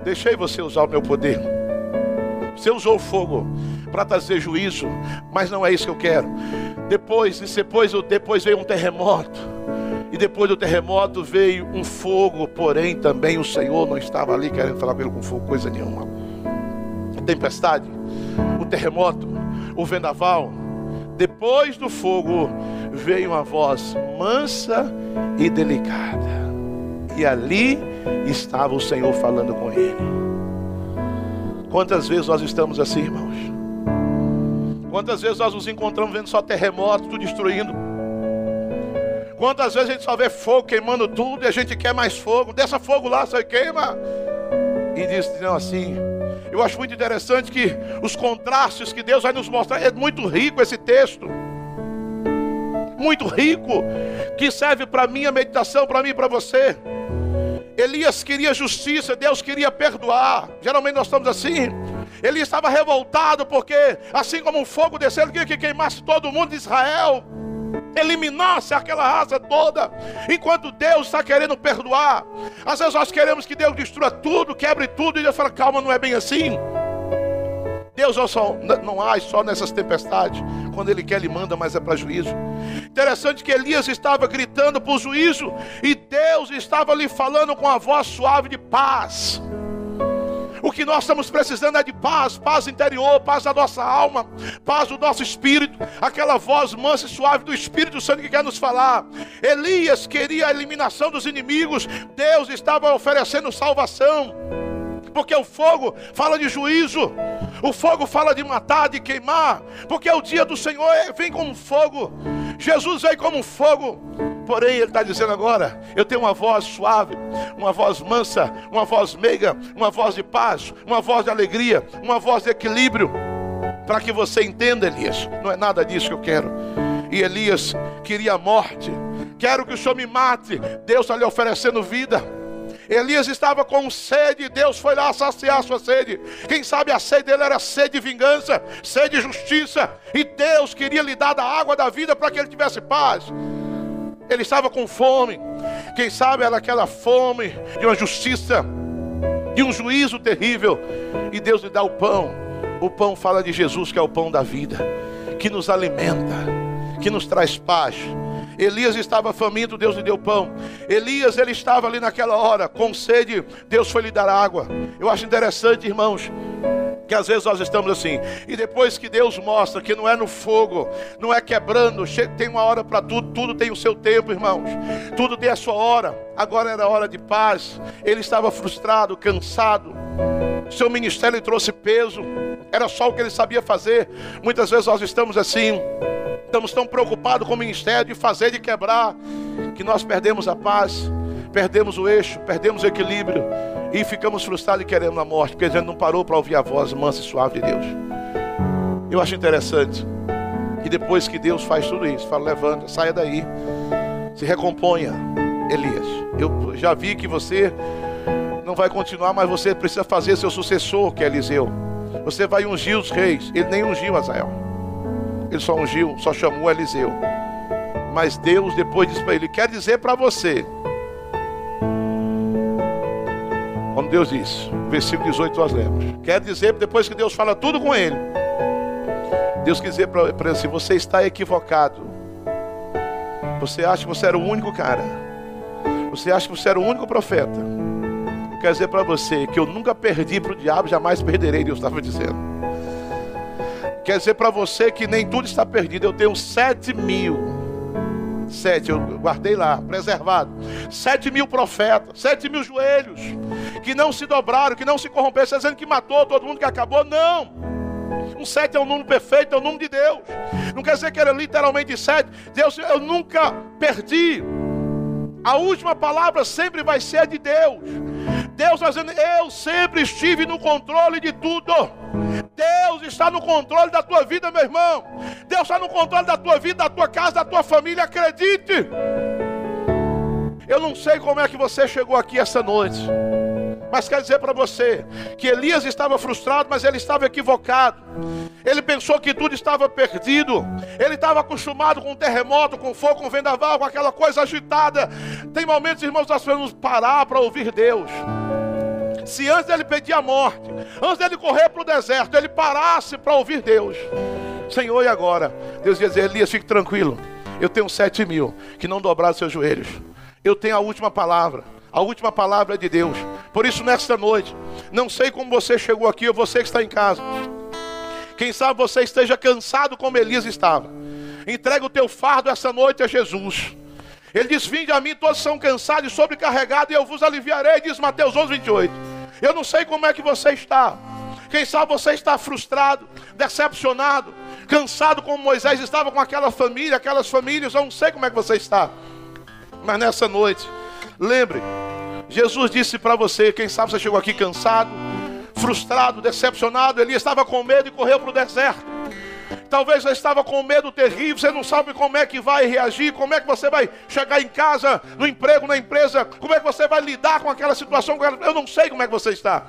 Deixei você usar o meu poder. Você usou o fogo para trazer juízo, mas não é isso que eu quero. Depois, depois, depois veio um terremoto. E depois do terremoto veio um fogo, porém também o Senhor não estava ali querendo falar com ele com fogo, coisa nenhuma. A tempestade, o terremoto, o vendaval, depois do fogo veio uma voz mansa e delicada. E ali estava o Senhor falando com ele. Quantas vezes nós estamos assim, irmãos? Quantas vezes nós nos encontramos vendo só terremoto, tudo destruindo? Quantas vezes a gente só vê fogo queimando tudo e a gente quer mais fogo? Dessa fogo lá, você queima. E diz, não, assim, eu acho muito interessante que os contrastes que Deus vai nos mostrar, é muito rico esse texto. Muito rico, que serve para minha meditação, para mim e para você. Elias queria justiça, Deus queria perdoar. Geralmente nós estamos assim. Ele estava revoltado porque, assim como um fogo descendo, queria que queimasse todo mundo de Israel eliminasse aquela raça toda, enquanto Deus está querendo perdoar. Às vezes nós queremos que Deus destrua tudo, quebre tudo, e Deus fala: calma, não é bem assim. Deus não, só, não age só nessas tempestades. Quando Ele quer, Ele manda, mas é para juízo. Interessante que Elias estava gritando por juízo e Deus estava lhe falando com a voz suave de paz. O que nós estamos precisando é de paz, paz interior, paz da nossa alma, paz do nosso espírito, aquela voz mansa e suave do Espírito Santo que quer nos falar. Elias queria a eliminação dos inimigos, Deus estava oferecendo salvação porque o fogo fala de juízo, o fogo fala de matar, de queimar, porque o dia do Senhor vem como fogo. Jesus veio como fogo. Porém, ele está dizendo agora: eu tenho uma voz suave, uma voz mansa, uma voz meiga, uma voz de paz, uma voz de alegria, uma voz de equilíbrio. Para que você entenda, Elias, não é nada disso que eu quero. E Elias queria a morte. Quero que o Senhor me mate. Deus está lhe oferecendo vida. Elias estava com sede, Deus foi lá saciar sua sede. Quem sabe a sede dele era sede de vingança, sede de justiça, e Deus queria lhe dar da água da vida para que ele tivesse paz. Ele estava com fome. Quem sabe era aquela fome de uma justiça, de um juízo terrível. E Deus lhe dá o pão. O pão fala de Jesus, que é o pão da vida, que nos alimenta, que nos traz paz. Elias estava faminto, Deus lhe deu pão. Elias, ele estava ali naquela hora, com sede, Deus foi lhe dar água. Eu acho interessante, irmãos, que às vezes nós estamos assim, e depois que Deus mostra que não é no fogo, não é quebrando, tem uma hora para tudo, tudo tem o seu tempo, irmãos, tudo tem a sua hora. Agora era hora de paz, ele estava frustrado, cansado, seu ministério trouxe peso, era só o que ele sabia fazer. Muitas vezes nós estamos assim, estamos tão preocupados com o ministério de fazer, de quebrar, que nós perdemos a paz, perdemos o eixo, perdemos o equilíbrio e ficamos frustrados e querendo a morte, porque a gente não parou para ouvir a voz mansa e suave de Deus. Eu acho interessante que depois que Deus faz tudo isso, fala: levanta, saia daí, se recomponha, Elias. Eu já vi que você não vai continuar, mas você precisa fazer seu sucessor, que é Eliseu. Você vai ungir os reis. Ele nem ungiu Azael. Ele só ungiu, só chamou Eliseu. Mas Deus depois disse para ele: quer dizer para você Quando Deus diz, versículo 18 nós lemos. Quer dizer, depois que Deus fala tudo com ele, Deus quer dizer para ele assim: você está equivocado. Você acha que você era o único cara. Você acha que você era o único profeta. Eu quero dizer para você que eu nunca perdi para o diabo, jamais perderei, Deus estava dizendo. Quer dizer para você que nem tudo está perdido. Eu tenho sete mil Sete, eu guardei lá, preservado. Sete mil profetas, sete mil joelhos, que não se dobraram, que não se corromperam, tá dizendo que matou todo mundo, que acabou. Não! Um sete é um número perfeito, é o número de Deus. Não quer dizer que era literalmente sete. Deus, eu nunca perdi. A última palavra sempre vai ser de Deus. Deus está dizendo: Eu sempre estive no controle de tudo. Deus está no controle da tua vida, meu irmão. Deus está no controle da tua vida, da tua casa, da tua família. Acredite. Eu não sei como é que você chegou aqui essa noite. Mas quero dizer para você que Elias estava frustrado, mas ele estava equivocado. Ele pensou que tudo estava perdido. Ele estava acostumado com terremoto, com fogo, com vendaval, com aquela coisa agitada. Tem momentos, irmãos, nós precisamos parar para ouvir Deus. Se antes dele pedir a morte, antes dele correr para o deserto, ele parasse para ouvir Deus. Senhor, e agora? Deus ia dizer, Elias, fique tranquilo. Eu tenho sete mil que não dobraram seus joelhos. Eu tenho a última palavra. A última palavra é de Deus. Por isso, nesta noite, não sei como você chegou aqui ou você que está em casa. Quem sabe você esteja cansado como Elias estava. Entrega o teu fardo essa noite a Jesus. Ele diz: Vinde a mim, todos são cansados e sobrecarregados, e eu vos aliviarei, diz Mateus 11, 28. Eu não sei como é que você está. Quem sabe você está frustrado, decepcionado, cansado como Moisés estava com aquela família, aquelas famílias, eu não sei como é que você está. Mas nessa noite, lembre, Jesus disse para você, quem sabe você chegou aqui cansado, frustrado, decepcionado, ele estava com medo e correu para o deserto. Talvez você estava com medo terrível, você não sabe como é que vai reagir, como é que você vai chegar em casa, no emprego, na empresa, como é que você vai lidar com aquela situação. Eu não sei como é que você está.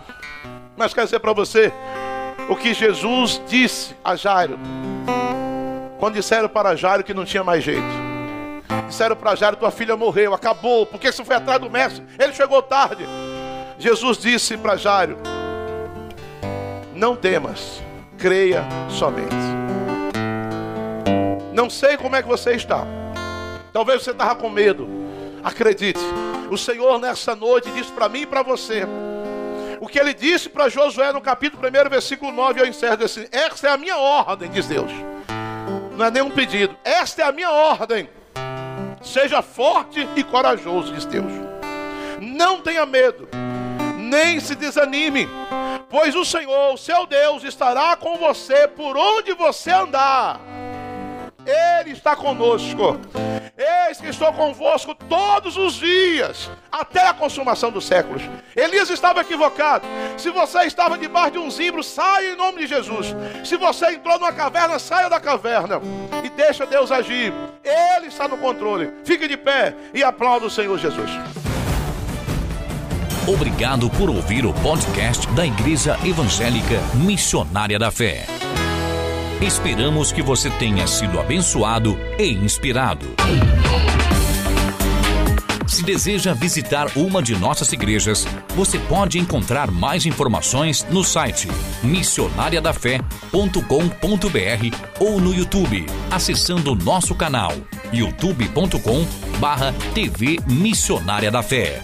Mas quero dizer para você o que Jesus disse a Jairo. Quando disseram para Jairo que não tinha mais jeito. Disseram para Jairo: tua filha morreu, acabou, porque você foi atrás do mestre, ele chegou tarde. Jesus disse para Jairo: Não temas, creia somente. Não sei como é que você está. Talvez você estava com medo. Acredite, o Senhor nessa noite disse para mim e para você. O que ele disse para Josué no capítulo 1, versículo 9, eu encerro assim: Esta é a minha ordem, diz Deus. Não é nenhum pedido. Esta é a minha ordem. Seja forte e corajoso, diz Deus. Não tenha medo, nem se desanime, pois o Senhor, seu Deus, estará com você por onde você andar. Ele está conosco. Eis que estou convosco todos os dias, até a consumação dos séculos. Elias estava equivocado. Se você estava debaixo de um zimbro, saia em nome de Jesus. Se você entrou numa caverna, saia da caverna e deixa Deus agir. Ele está no controle. Fique de pé e aplauda o Senhor Jesus. Obrigado por ouvir o podcast da Igreja Evangélica Missionária da Fé. Esperamos que você tenha sido abençoado e inspirado. Se deseja visitar uma de nossas igrejas, você pode encontrar mais informações no site missionariadafé.com.br ou no YouTube, acessando nosso canal youtube.com/tv Missionária da Fé.